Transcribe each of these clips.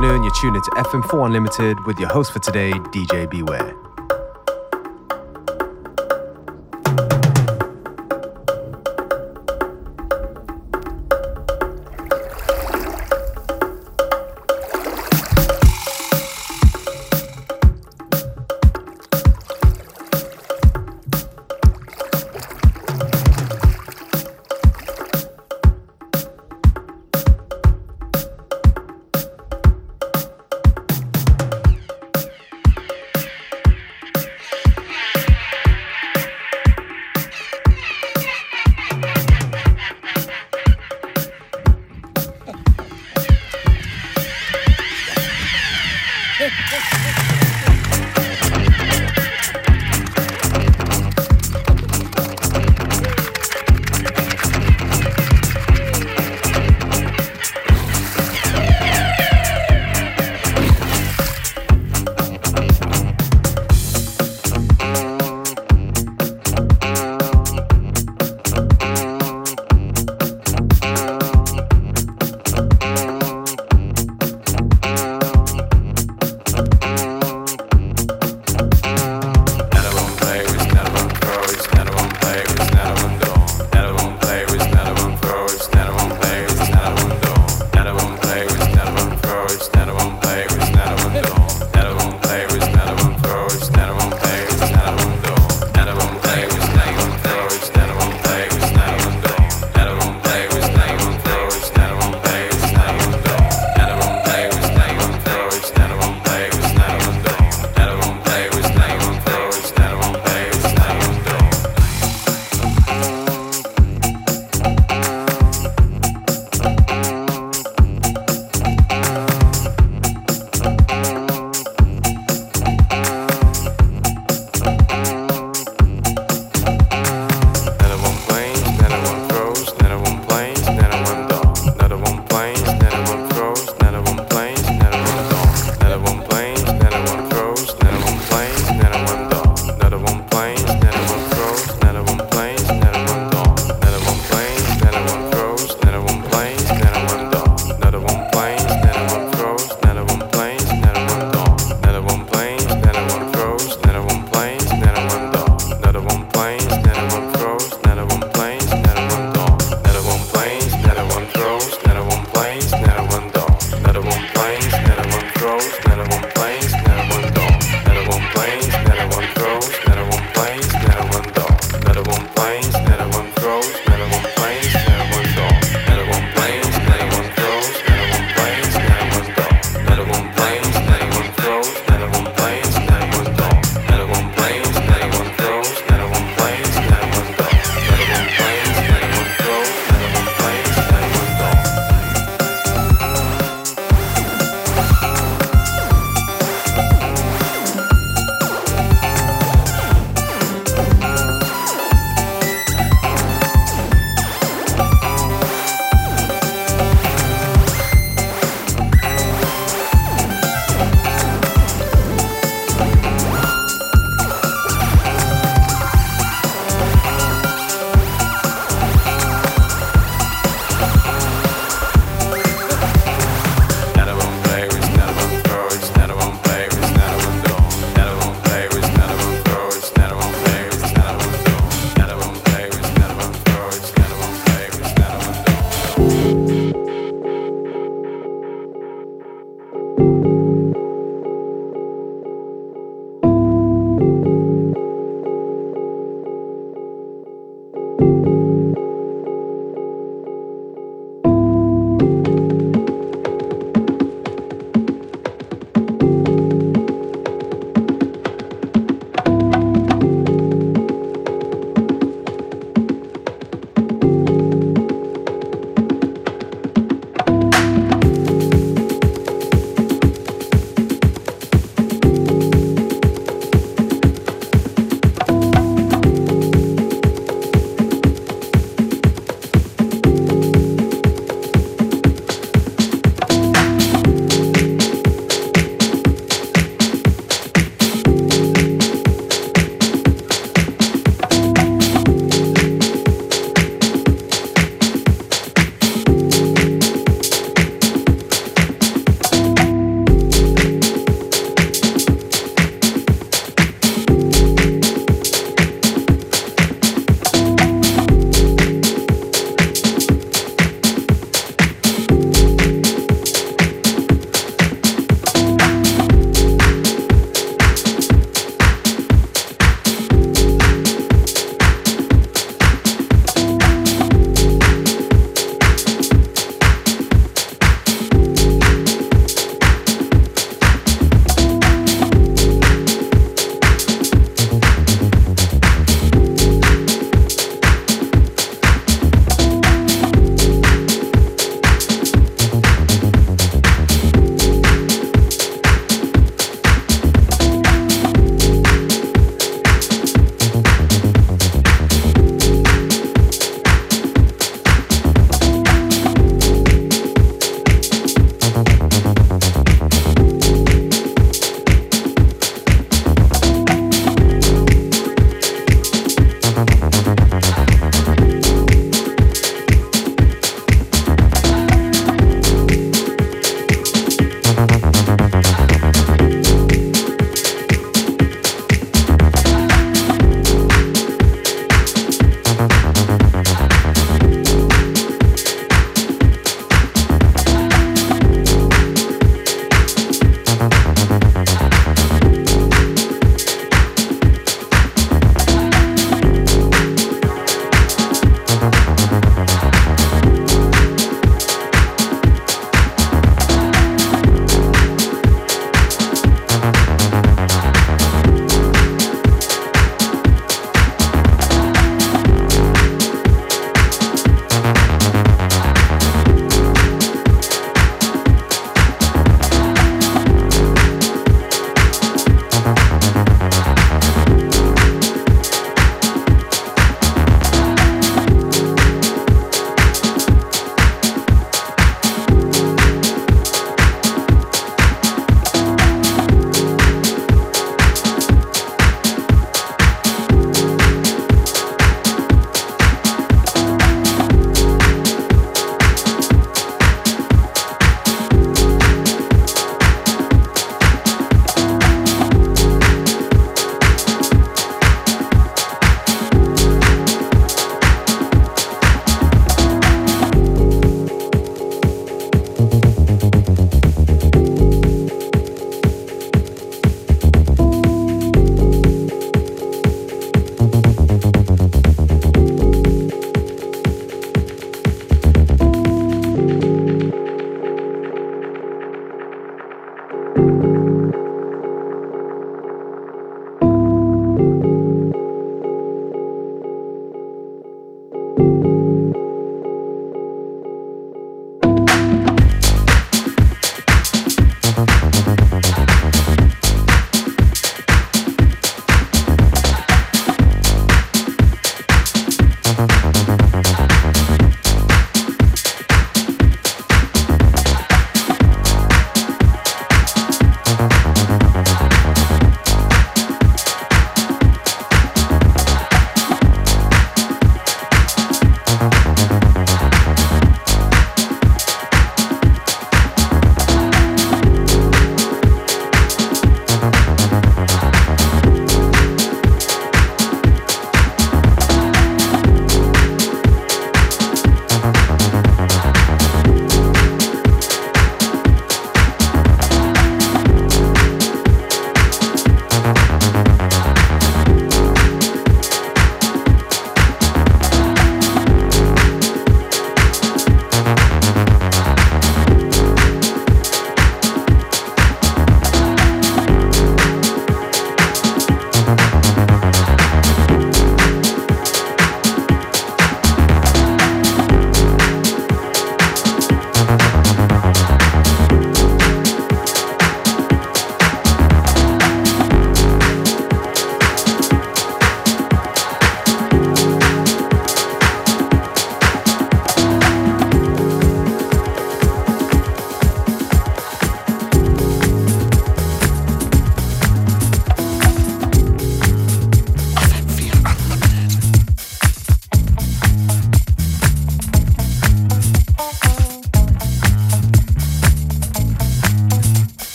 afternoon. You're tuned into FM4 Unlimited with your host for today, DJ Beware.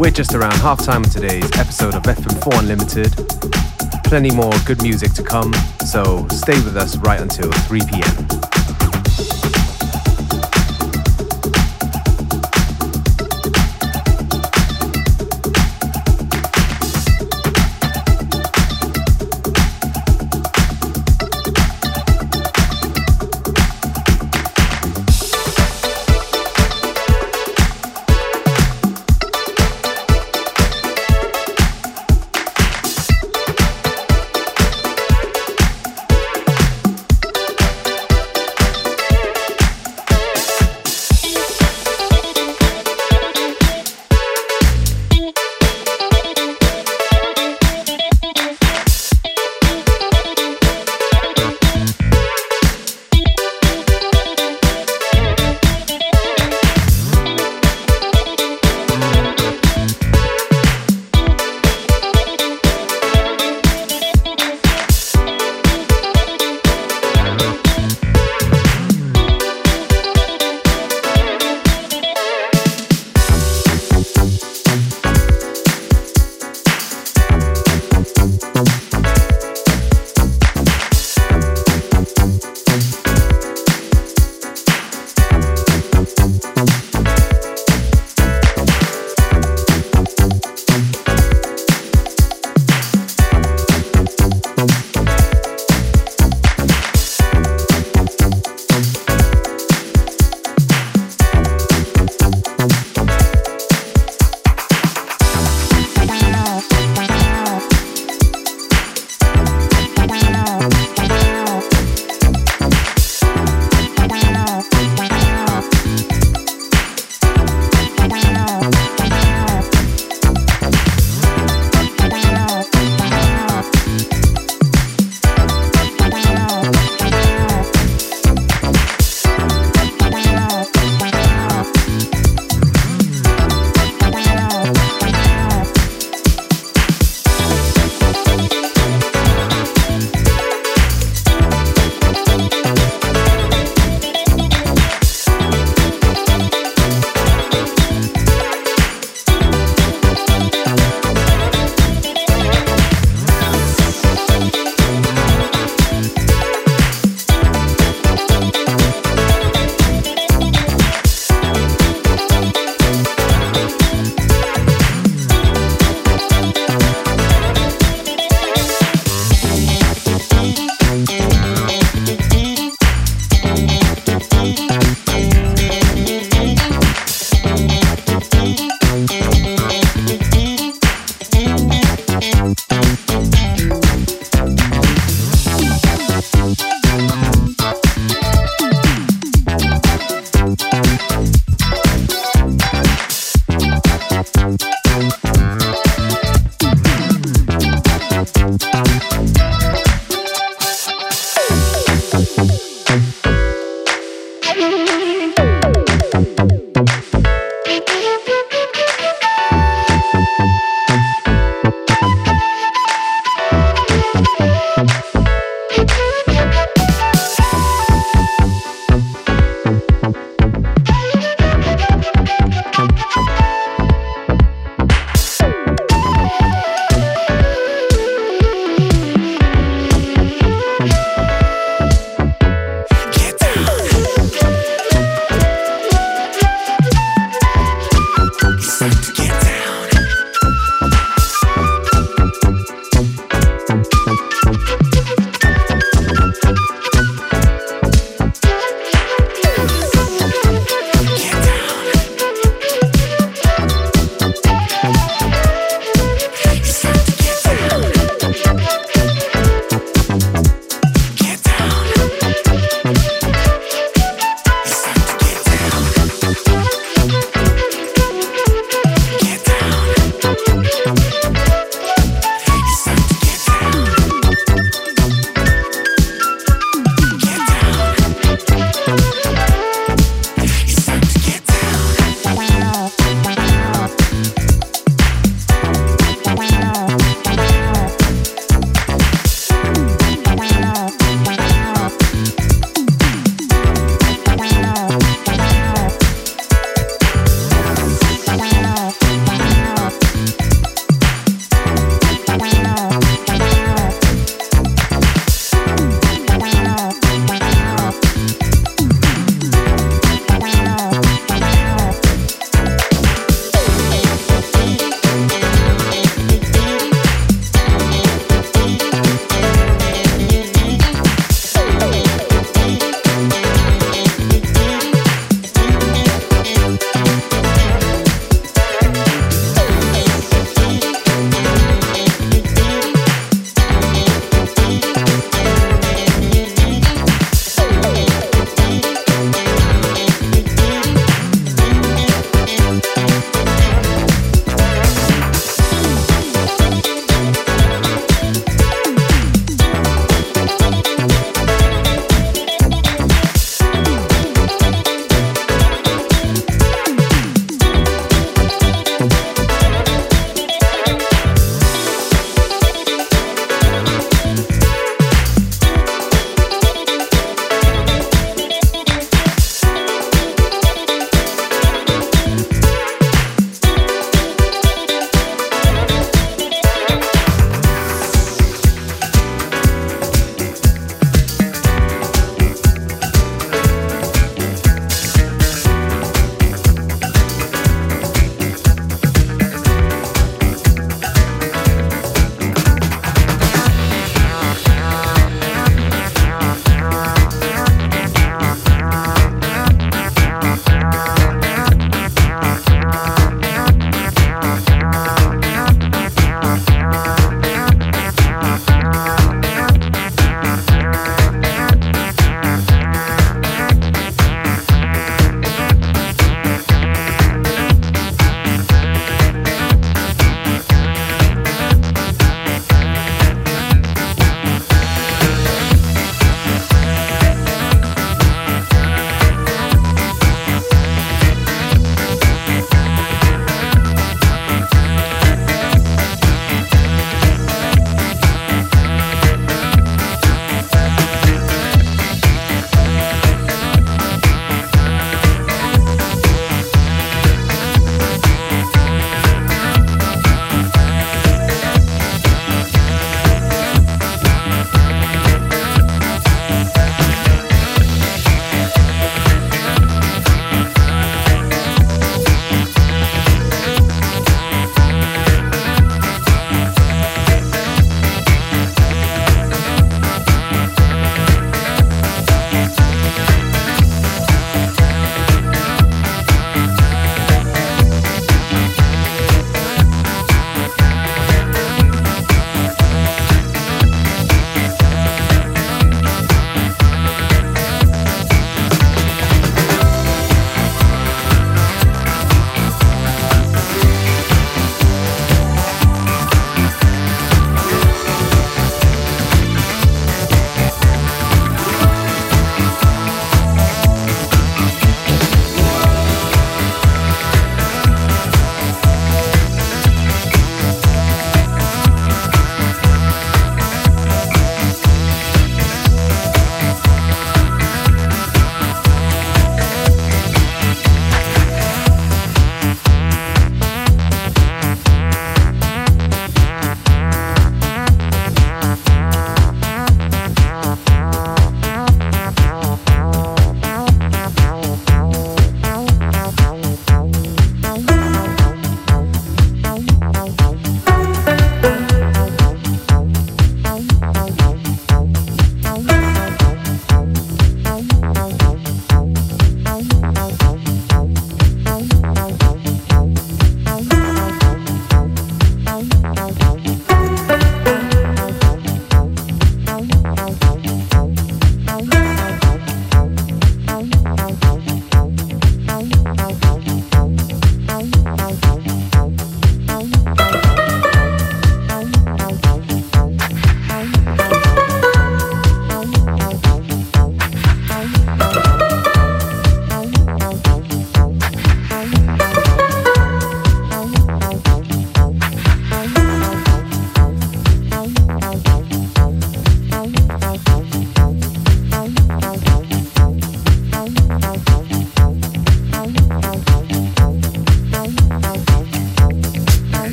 We're just around half time of today's episode of FM4 Unlimited. Plenty more good music to come, so stay with us right until 3 p.m.